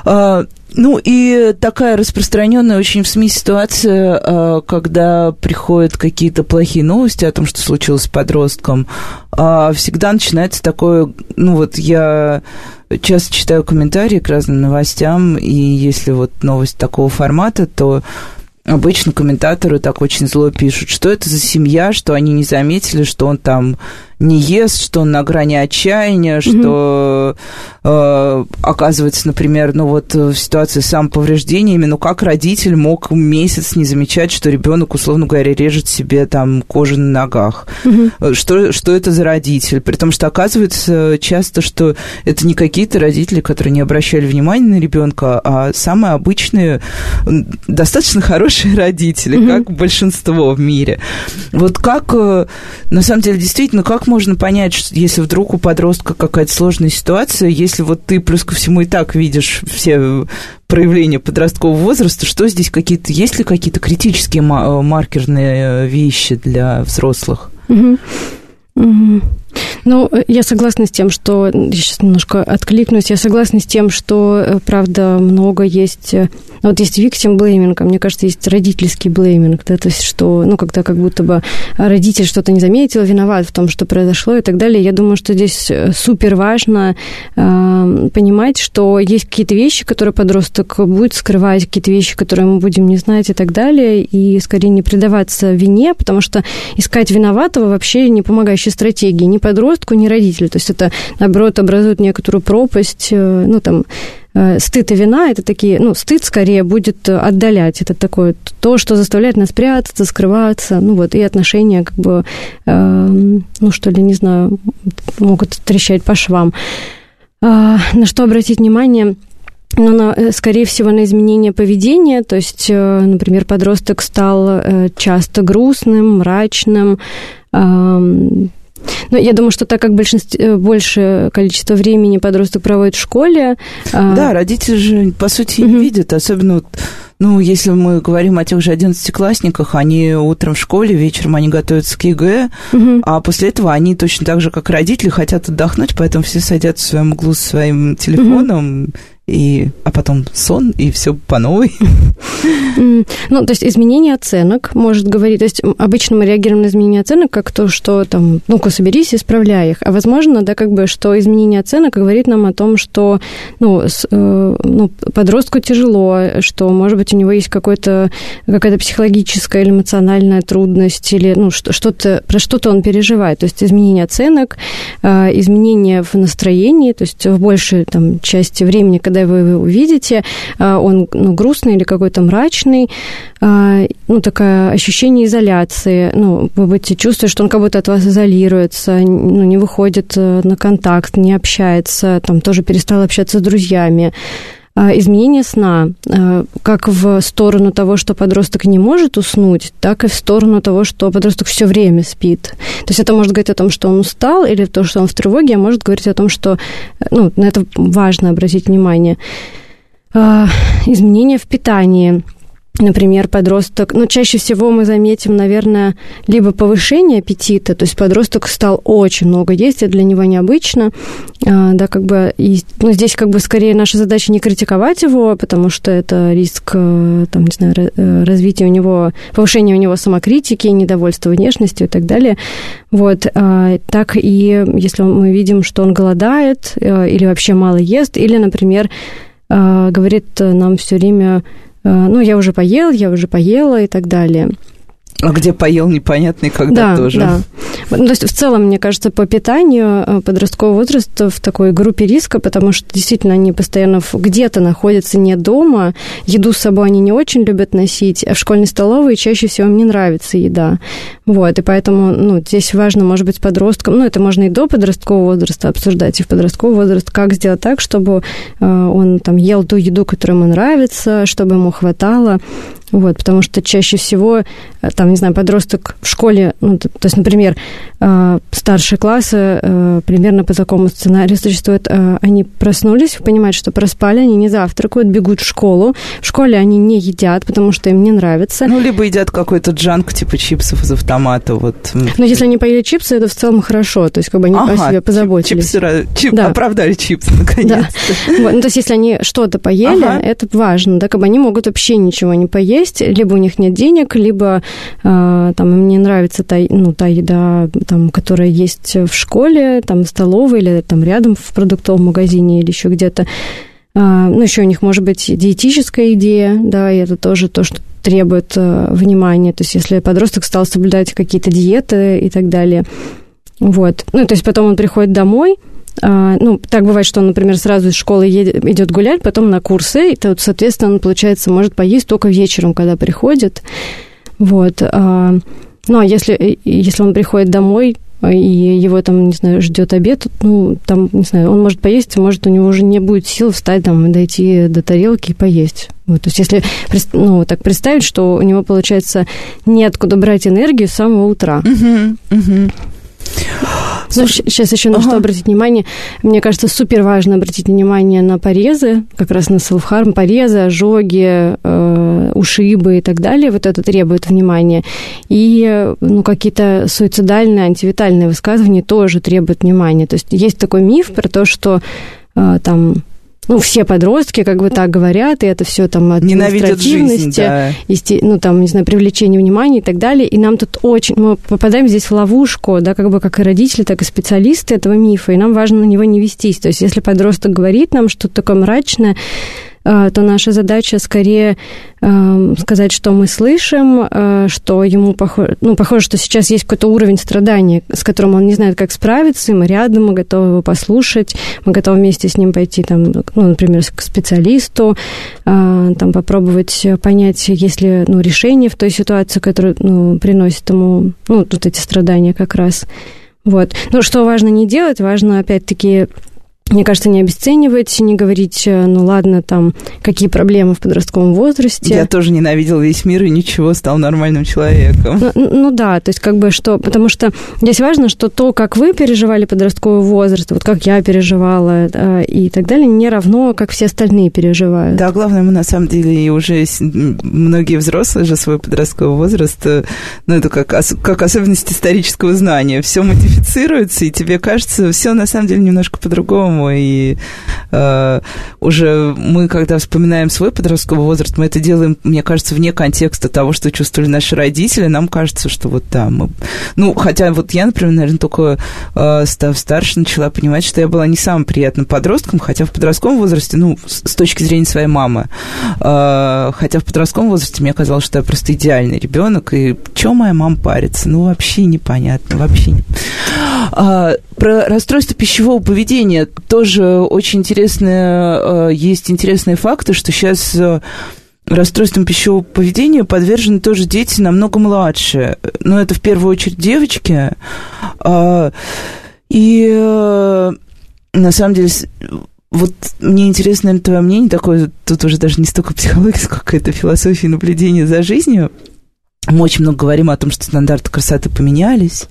А, ну и такая распространенная очень в СМИ ситуация, а, когда приходят какие-то плохие новости о том, что случилось с подростком, а, всегда начинается такое, ну вот я часто читаю комментарии к разным новостям, и если вот новость такого формата, то обычно комментаторы так очень зло пишут, что это за семья, что они не заметили, что он там не ест, что он на грани отчаяния, что э, оказывается, например, ну вот в ситуации с самоповреждениями, ну как родитель мог месяц не замечать, что ребенок, условно говоря, режет себе там кожу на ногах? Mm-hmm. Что, что это за родитель? При том, что оказывается часто, что это не какие-то родители, которые не обращали внимания на ребенка, а самые обычные, достаточно хорошие родители, как большинство в мире. Вот как, э, на самом деле, действительно, как можно понять, что если вдруг у подростка какая-то сложная ситуация, если вот ты плюс ко всему и так видишь все проявления подросткового возраста, что здесь какие-то, есть ли какие-то критические маркерные вещи для взрослых? Mm-hmm. Ну, я согласна с тем, что... Я сейчас немножко откликнусь. Я согласна с тем, что, э, правда, много есть... Э, вот есть victim блейминг, а мне кажется, есть родительский блейминг, да, то есть что, ну, когда как будто бы родитель что-то не заметил, виноват в том, что произошло и так далее. Я думаю, что здесь э, супер важно э, понимать, что есть какие-то вещи, которые подросток будет скрывать, какие-то вещи, которые мы будем не знать и так далее, и скорее не предаваться вине, потому что искать виноватого вообще не помогающая стратегия, не подростку, ни родителю. То есть это, наоборот, образует некоторую пропасть, э, ну, там, э, стыд и вина, это такие, ну, стыд скорее будет отдалять. Это такое, то, что заставляет нас прятаться, скрываться, ну, вот, и отношения, как бы, э, ну, что ли, не знаю, могут трещать по швам. Э, на что обратить внимание? Ну, на, э, скорее всего, на изменение поведения. То есть, например, подросток стал часто грустным, мрачным, ну, я думаю, что так как большинство, э, большее количество времени подросток проводит в школе... А, да, родители же, по сути, угу. не видят, особенно... Ну, если мы говорим о тех же одиннадцатиклассниках, они утром в школе, вечером они готовятся к ЕГЭ, угу. а после этого они точно так же, как родители, хотят отдохнуть, поэтому все садятся в своем углу со своим телефоном, угу и, а потом сон, и все по новой. Ну, то есть изменение оценок может говорить, то есть обычно мы реагируем на изменение оценок как то, что там, ну-ка, соберись исправляй их. А возможно, да, как бы, что изменение оценок говорит нам о том, что, ну, с, э, ну подростку тяжело, что, может быть, у него есть какой-то, какая-то психологическая или эмоциональная трудность, или, ну, что-то, про что-то он переживает. То есть изменение оценок, э, изменение в настроении, то есть в большей там, части времени, когда когда вы его увидите, а, он ну, грустный или какой-то мрачный, а, ну, такое ощущение изоляции, ну, вы будете чувствовать, что он как будто от вас изолируется, ну, не выходит э, на контакт, не общается, там, тоже перестал общаться с друзьями. А, изменение сна, как в сторону того, что подросток не может уснуть, так и в сторону того, что подросток все время спит. То есть это может говорить о том, что он устал, или то, что он в тревоге, а может говорить о том, что ну, на это важно обратить внимание. Изменения в питании – Например, подросток, ну, чаще всего мы заметим, наверное, либо повышение аппетита, то есть подросток стал очень много есть, это для него необычно, а, да, как бы, и, ну, здесь как бы скорее наша задача не критиковать его, потому что это риск, э, там, не знаю, э, развития у него, повышения у него самокритики, недовольства внешностью и так далее, вот, а, так и если мы видим, что он голодает э, или вообще мало ест, или, например, говорит нам все время ну, я уже поел, я уже поела и так далее. А где поел непонятно и когда да, тоже. Да. Ну, то есть в целом, мне кажется, по питанию э, подросткового возраста в такой группе риска, потому что действительно они постоянно где-то находятся не дома, еду с собой они не очень любят носить, а в школьной столовой чаще всего им не нравится еда. Вот, и поэтому, ну, здесь важно, может быть, подросткам, ну, это можно и до подросткового возраста обсуждать, и в подростковый возраст, как сделать так, чтобы э, он там ел ту еду, которая ему нравится, чтобы ему хватало, вот, потому что чаще всего, э, там, не знаю, подросток в школе, ну, то, то есть, например, э, старшие классы э, примерно по такому сценарию существуют. Они проснулись, понимают, что проспали, они не завтракают, бегут в школу. В школе они не едят, потому что им не нравится. Ну, либо едят какой-то джанк, типа чипсов из автомата, вот. Но если они поели чипсы, это в целом хорошо, то есть, как бы они ага, о себе позаботились. Чипсы, чип, да. оправдали чипсы, наконец Да. Вот, ну, то есть, если они что-то поели, ага. это важно, да, как бы они могут вообще ничего не поесть, есть, либо у них нет денег, либо э, там им не нравится та, ну, та еда, там, которая есть в школе, там, в столовой или там рядом в продуктовом магазине или еще где-то. А, ну, еще у них может быть диетическая идея, да, и это тоже то, что требует э, внимания. То есть, если подросток стал соблюдать какие-то диеты и так далее. Вот. Ну, то есть, потом он приходит домой, ну, так бывает, что он, например, сразу из школы едет, идет гулять, потом на курсы, и тут, соответственно, он, получается, может поесть только вечером, когда приходит. Вот. А, ну, а если, если он приходит домой, и его там, не знаю, ждет обед, ну, там, не знаю, он может поесть, может, у него уже не будет сил встать там и дойти до тарелки и поесть. Вот, то есть если, ну, так представить, что у него, получается, неоткуда брать энергию с самого утра. Uh-huh, uh-huh. Ну, сейчас еще на ага. что обратить внимание. Мне кажется, супер важно обратить внимание на порезы, как раз на селфхарм, порезы, ожоги, э, ушибы и так далее. Вот это требует внимания. И ну, какие-то суицидальные, антивитальные высказывания тоже требуют внимания. То есть есть такой миф про то, что э, там ну, все подростки как бы так говорят, и это все там административности, да. ну, там, не знаю, привлечение внимания и так далее. И нам тут очень... Мы попадаем здесь в ловушку, да, как бы как и родители, так и специалисты этого мифа, и нам важно на него не вестись. То есть если подросток говорит нам что-то такое мрачное, то наша задача скорее эм, сказать, что мы слышим, э, что ему похоже, ну, похоже, что сейчас есть какой-то уровень страдания, с которым он не знает, как справиться, и мы рядом, мы готовы его послушать, мы готовы вместе с ним пойти, там, ну, например, к специалисту, э, там, попробовать понять, есть ли ну, решение в той ситуации, которая ну, приносит ему ну, тут эти страдания как раз. Вот. Но что важно не делать, важно, опять-таки, мне кажется, не обесценивать, не говорить, э, ну ладно, там, какие проблемы в подростковом возрасте. Я тоже ненавидел весь мир и ничего, стал нормальным человеком. Ну, ну да, то есть как бы что, потому что здесь важно, что то, как вы переживали подростковый возраст, вот как я переживала э, и так далее, не равно, как все остальные переживают. Да, главное, мы на самом деле уже многие взрослые же свой подростковый возраст, э, ну это как, как особенность исторического знания, все модифицируется, и тебе кажется, все на самом деле немножко по-другому по-другому, и э, уже мы, когда вспоминаем свой подростковый возраст, мы это делаем, мне кажется, вне контекста того, что чувствовали наши родители, нам кажется, что вот да, мы... Ну, хотя вот я, например, наверное, только э, став старше, начала понимать, что я была не самым приятным подростком, хотя в подростковом возрасте, ну, с, с точки зрения своей мамы, э, хотя в подростковом возрасте мне казалось, что я просто идеальный ребенок, и что моя мама парится? Ну, вообще непонятно, вообще не... А, про расстройство пищевого поведения тоже очень интересные, э, есть интересные факты, что сейчас э, расстройством пищевого поведения подвержены тоже дети намного младше. Но это в первую очередь девочки. А, и э, на самом деле вот мне интересно, наверное, твое мнение такое, тут уже даже не столько психология, сколько это философия наблюдения за жизнью. Мы очень много говорим о том, что стандарты красоты поменялись,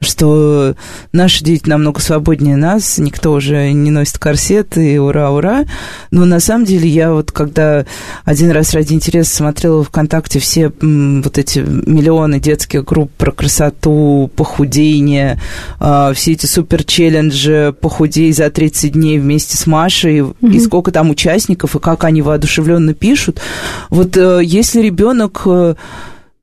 что наши дети намного свободнее нас, никто уже не носит корсеты, ура, ура. Но на самом деле я вот когда один раз ради интереса смотрела ВКонтакте все вот эти миллионы детских групп про красоту, похудение, а, все эти супер-челленджи «Похудей за 30 дней» вместе с Машей, mm-hmm. и сколько там участников, и как они воодушевленно пишут. Вот э, если ребенок э,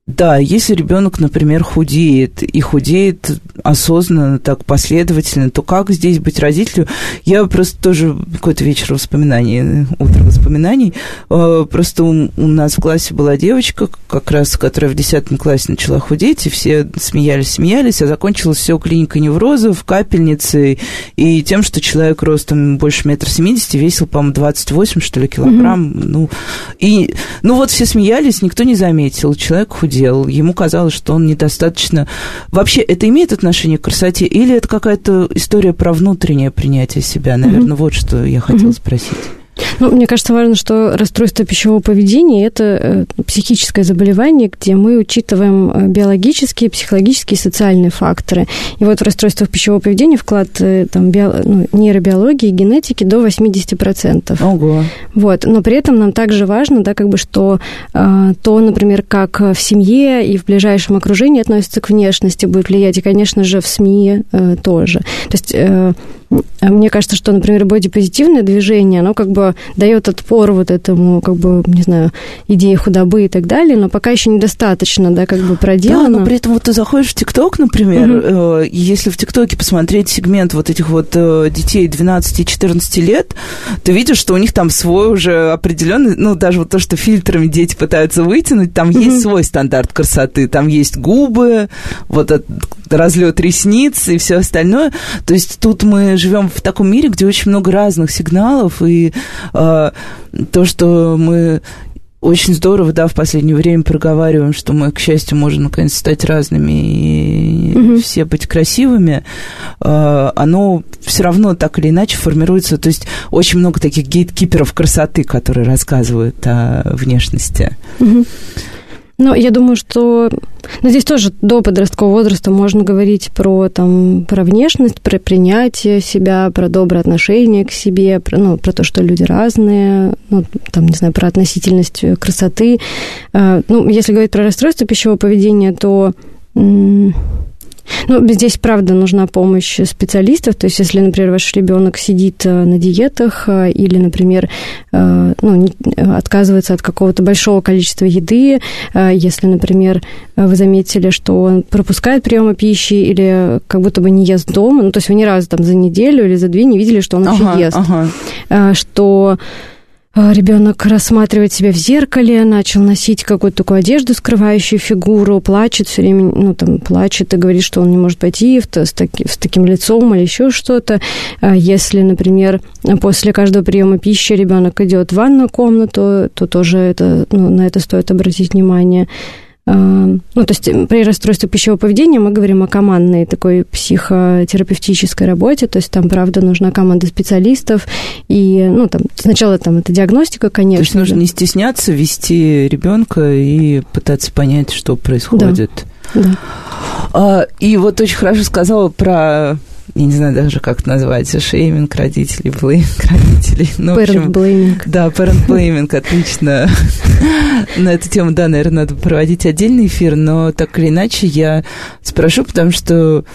да, если ребенок, например, худеет и худеет осознанно, так последовательно, то как здесь быть родителю? Я просто тоже какой-то вечер воспоминаний, утро воспоминаний. Э, просто у, у нас в классе была девочка, как раз, которая в 10 классе начала худеть, и все смеялись, смеялись, а закончилось все клиникой неврозов, капельницей и тем, что человек ростом больше метра семидесяти весил, по-моему, 28, что ли, килограмм. Mm-hmm. Ну, и, ну вот все смеялись, никто не заметил, человек худеет делал, ему казалось, что он недостаточно... Вообще, это имеет отношение к красоте или это какая-то история про внутреннее принятие себя? Наверное, mm-hmm. вот что я хотела mm-hmm. спросить. Ну, мне кажется, важно, что расстройство пищевого поведения – это э, психическое заболевание, где мы учитываем э, биологические, психологические и социальные факторы. И вот в расстройствах пищевого поведения вклад э, там, био, ну, нейробиологии, генетики до 80%. Ого. Вот. Но при этом нам также важно, да, как бы, что э, то, например, как в семье и в ближайшем окружении относится к внешности, будет влиять, и, конечно же, в СМИ э, тоже. То есть э, мне кажется, что, например, бодипозитивное движение, оно как бы дает отпор вот этому, как бы, не знаю, идее худобы и так далее, но пока еще недостаточно, да, как бы проделано. Да, но при этом вот ты заходишь в ТикТок, например, угу. если в ТикТоке посмотреть сегмент вот этих вот э, детей 12-14 лет, ты видишь, что у них там свой уже определенный, ну, даже вот то, что фильтрами дети пытаются вытянуть, там угу. есть свой стандарт красоты, там есть губы, вот разлет ресниц и все остальное. То есть тут мы живем в таком мире, где очень много разных сигналов, и э, то, что мы очень здорово, да, в последнее время проговариваем, что мы, к счастью, можем наконец стать разными и угу. все быть красивыми, э, оно все равно так или иначе формируется. То есть очень много таких гейткиперов красоты, которые рассказывают о внешности. Угу. Ну, я думаю, что ну, здесь тоже до подросткового возраста можно говорить про, там, про внешность, про принятие себя, про доброе отношение к себе, про, ну, про то, что люди разные, ну, там, не знаю, про относительность красоты. А, ну, если говорить про расстройство пищевого поведения, то ну, здесь, правда, нужна помощь специалистов. То есть, если, например, ваш ребенок сидит э, на диетах э, или, например, э, ну, отказывается от какого-то большого количества еды, если, например, вы заметили, что он пропускает приемы пищи или как будто бы не ест дома, ну, то есть вы ни разу там за неделю или за две не видели, что он ага, вообще ест, ага. что ребенок рассматривает себя в зеркале, начал носить какую-то такую одежду, скрывающую фигуру, плачет все время, ну, там, плачет и говорит, что он не может пойти в, с, таки, с таким лицом или еще что-то. А если, например, после каждого приема пищи ребенок идет в ванную комнату, то тоже это, ну, на это стоит обратить внимание. Ну, то есть при расстройстве пищевого поведения мы говорим о командной такой психотерапевтической работе, то есть там, правда, нужна команда специалистов, и, ну, там, сначала там это диагностика, конечно. То есть нужно не стесняться вести ребенка и пытаться понять, что происходит. Да. да. А, и вот очень хорошо сказала про я не знаю даже, как это называется, шейминг родителей, блейминг родителей. Ну, parent blaming. Да, parent blaming, отлично. На эту тему, да, наверное, надо проводить отдельный эфир, но так или иначе я спрошу, потому что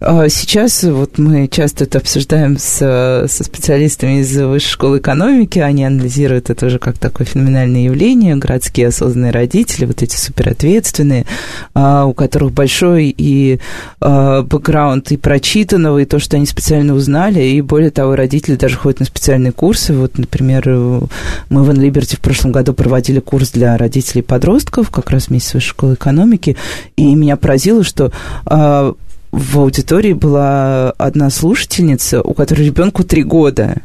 сейчас вот мы часто это обсуждаем с, со специалистами из Высшей школы экономики, они анализируют это уже как такое феноменальное явление, городские осознанные родители, вот эти суперответственные, а, у которых большой и а, бэкграунд и прочитанного, и то, что они специально узнали, и более того, родители даже ходят на специальные курсы. Вот, например, мы в Инлиберти в прошлом году проводили курс для родителей подростков, как раз вместе с Высшей школой экономики, и меня поразило, что в аудитории была одна слушательница, у которой ребенку три года.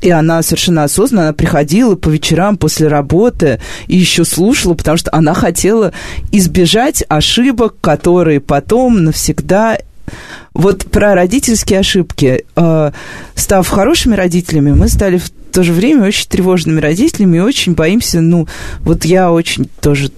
И она совершенно осознанно она приходила по вечерам после работы и еще слушала, потому что она хотела избежать ошибок, которые потом навсегда вот про родительские ошибки. Э, став хорошими родителями, мы стали в то же время очень тревожными родителями и очень боимся, ну, вот я очень тоже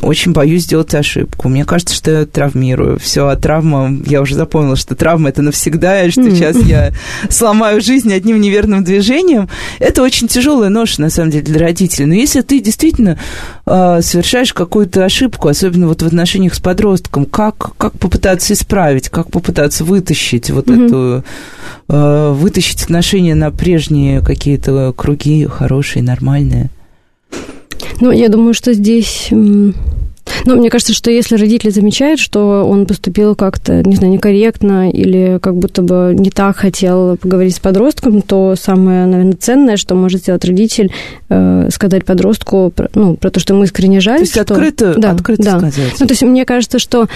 очень боюсь сделать ошибку. Мне кажется, что я травмирую. Все, а травма, я уже запомнила, что травма это навсегда, и что mm. сейчас я сломаю жизнь одним неверным движением. Это очень тяжелая ноша, на самом деле, для родителей. Но если ты действительно э, совершаешь какую-то ошибку, особенно вот в отношениях с подростком, как, как попытаться исправить, как попытаться вытащить вот mm-hmm. эту, э, вытащить отношения на прежние какие-то круги хорошие, нормальные? Ну, я думаю, что здесь... Ну, мне кажется, что если родители замечают, что он поступил как-то, не знаю, некорректно или как будто бы не так хотел поговорить с подростком, то самое, наверное, ценное, что может сделать родитель, э, сказать подростку, про, ну, про то, что ему искренне жаль. То есть что... открыто, да, открыто да. сказать. Ну, то есть мне кажется, что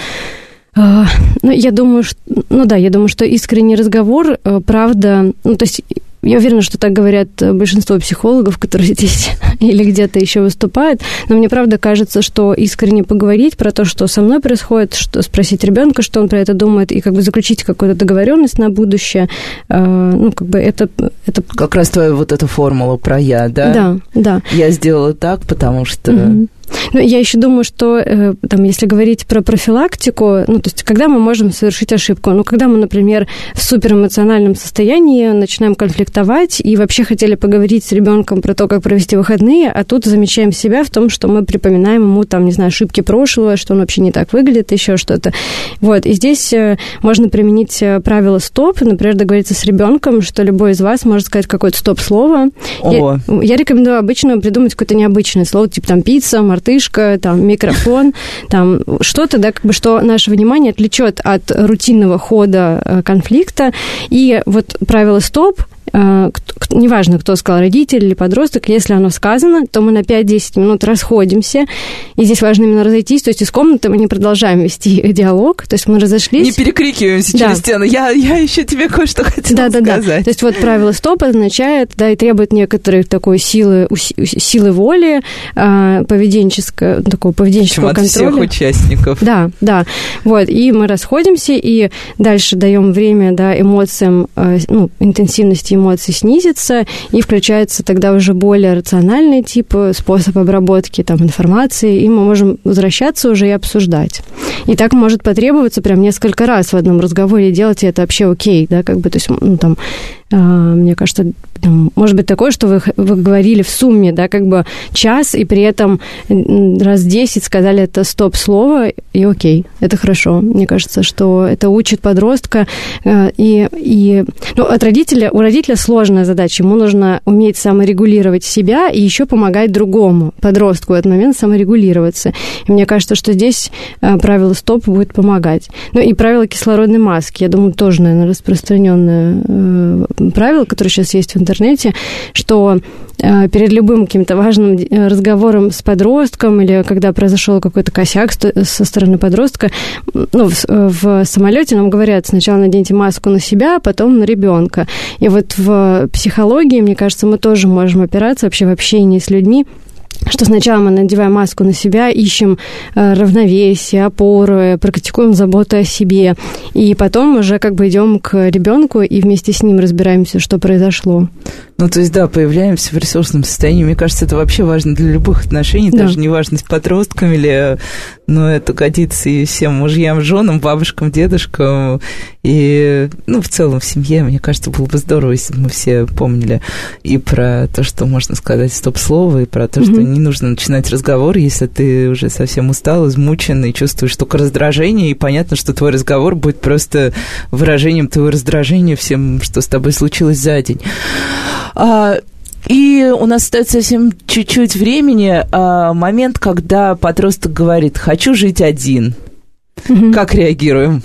э, ну, я думаю, что, ну да, я думаю, что искренний разговор, э, правда, ну, то есть я уверена, что так говорят э, большинство психологов, которые здесь или где-то еще выступают. Но мне правда кажется, что искренне поговорить про то, что со мной происходит, что спросить ребенка, что он про это думает, и как бы заключить какую-то договоренность на будущее, э, ну, как бы это, это... Как раз твоя вот эта формула про я, да? Да, да. Я сделала так, потому что... Mm-hmm. Ну, я еще думаю, что, э, там, если говорить про профилактику, ну, то есть, когда мы можем совершить ошибку? Ну, когда мы, например, в суперэмоциональном состоянии начинаем конфликтовать и вообще хотели поговорить с ребенком про то, как провести выходные, а тут замечаем себя в том, что мы припоминаем ему, там, не знаю, ошибки прошлого, что он вообще не так выглядит, еще что-то. Вот, и здесь э, можно применить э, правило стоп, например, договориться с ребенком, что любой из вас может сказать какое-то стоп-слово. Я, я рекомендую обычно придумать какое-то необычное слово, типа там пицца, мартышка, там, микрофон, там, что-то, да, как бы, что наше внимание отвлечет от рутинного хода э, конфликта. И вот правило стоп неважно, кто сказал, родитель или подросток, если оно сказано, то мы на 5-10 минут расходимся, и здесь важно именно разойтись, то есть из комнаты мы не продолжаем вести диалог, то есть мы разошлись. Не перекрикиваемся да. через стену, я, я еще тебе кое-что хотела да, сказать. Да, да, то есть вот правило стоп означает, да, и требует некоторой такой силы, силы воли, а, поведенческого, такого поведенческого Причем контроля. от всех участников. Да, да, вот, и мы расходимся, и дальше даем время, да, эмоциям, э, ну, интенсивности эмоций снизится, и включается тогда уже более рациональный тип, способ обработки там, информации, и мы можем возвращаться уже и обсуждать. И так может потребоваться прям несколько раз в одном разговоре делать, и это вообще окей, да, как бы, то есть, ну, там, а, мне кажется, может быть такое, что вы, вы говорили в сумме, да, как бы час, и при этом раз десять сказали это стоп-слово, и окей, это хорошо. Мне кажется, что это учит подростка, э, и, и ну, от родителя, у родителя сложная задача, ему нужно уметь саморегулировать себя и еще помогать другому подростку в этот момент саморегулироваться. И мне кажется, что здесь э, правило стоп будет помогать. Ну и правило кислородной маски, я думаю, тоже, наверное, распространенное э, правило, которое сейчас есть в интернете, что э, перед любым каким-то важным э, разговором с подростком или когда произошел какой-то косяк со стороны подростка, ну, в, в самолете нам говорят, сначала наденьте маску на себя, а потом на ребенка. И вот в психологии, мне кажется, мы тоже можем опираться вообще в общении с людьми что сначала мы надеваем маску на себя, ищем э, равновесие, опоры, практикуем заботу о себе, и потом уже как бы идем к ребенку и вместе с ним разбираемся, что произошло. Ну, то есть, да, появляемся в ресурсном состоянии. Мне кажется, это вообще важно для любых отношений, да. даже не важно с подростками или... Но это годится и всем мужьям, женам, бабушкам, дедушкам. И, ну, в целом в семье, мне кажется, было бы здорово, если бы мы все помнили и про то, что можно сказать стоп-слово, и про то, mm-hmm. что не нужно начинать разговор, если ты уже совсем устал, измучен и чувствуешь только раздражение, и понятно, что твой разговор будет просто выражением твоего раздражения всем, что с тобой случилось за день. А, и у нас остается совсем чуть-чуть времени. А, момент, когда подросток говорит «хочу жить один». Как реагируем?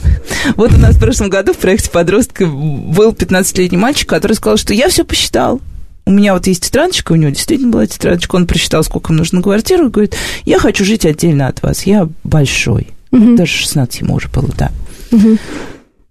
Вот у нас в прошлом году в проекте подростка был 15-летний мальчик, который сказал, что я все посчитал. У меня вот есть тетрадочка, у него действительно была тетрадочка, он просчитал, сколько ему нужно квартиру, и говорит, я хочу жить отдельно от вас, я большой. Даже 16 ему уже было, да.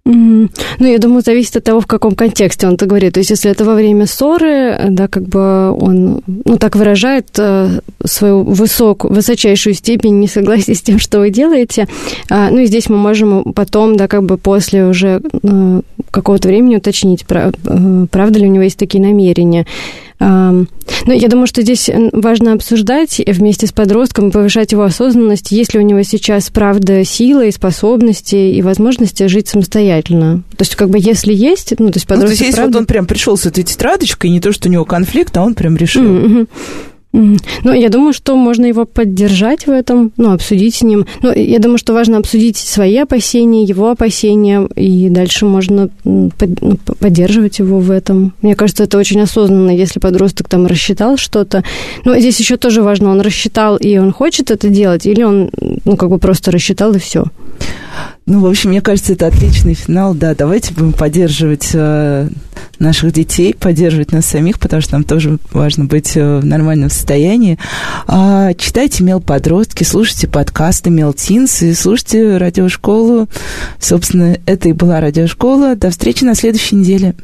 Mm-hmm. Ну, я думаю, зависит от того, в каком контексте он это говорит. То есть, если это во время ссоры, да, как бы он, ну, так выражает э, свою высокую, высочайшую степень несогласия с тем, что вы делаете, а, ну, и здесь мы можем потом, да, как бы после уже э, какого-то времени уточнить, э, правда ли у него есть такие намерения. Ну, я думаю, что здесь важно обсуждать вместе с подростком, повышать его осознанность, есть ли у него сейчас, правда, сила и способности и возможности жить самостоятельно. То есть, как бы, если есть, ну, то есть подросток, ну, то есть, если правда... вот он прям пришел с этой тетрадочкой, не то, что у него конфликт, а он прям решил. Mm-hmm. Ну, я думаю, что можно его поддержать в этом, ну, обсудить с ним. Ну, я думаю, что важно обсудить свои опасения, его опасения, и дальше можно ну, поддерживать его в этом. Мне кажется, это очень осознанно, если подросток там рассчитал что-то. Но здесь еще тоже важно, он рассчитал, и он хочет это делать, или он, ну, как бы просто рассчитал, и все. Ну, в общем, мне кажется, это отличный финал. Да, давайте будем поддерживать э, наших детей, поддерживать нас самих, потому что нам тоже важно быть э, в нормальном состоянии. А, читайте «Мел подростки», слушайте подкасты «Мел Тинс» и слушайте радиошколу. Собственно, это и была радиошкола. До встречи на следующей неделе.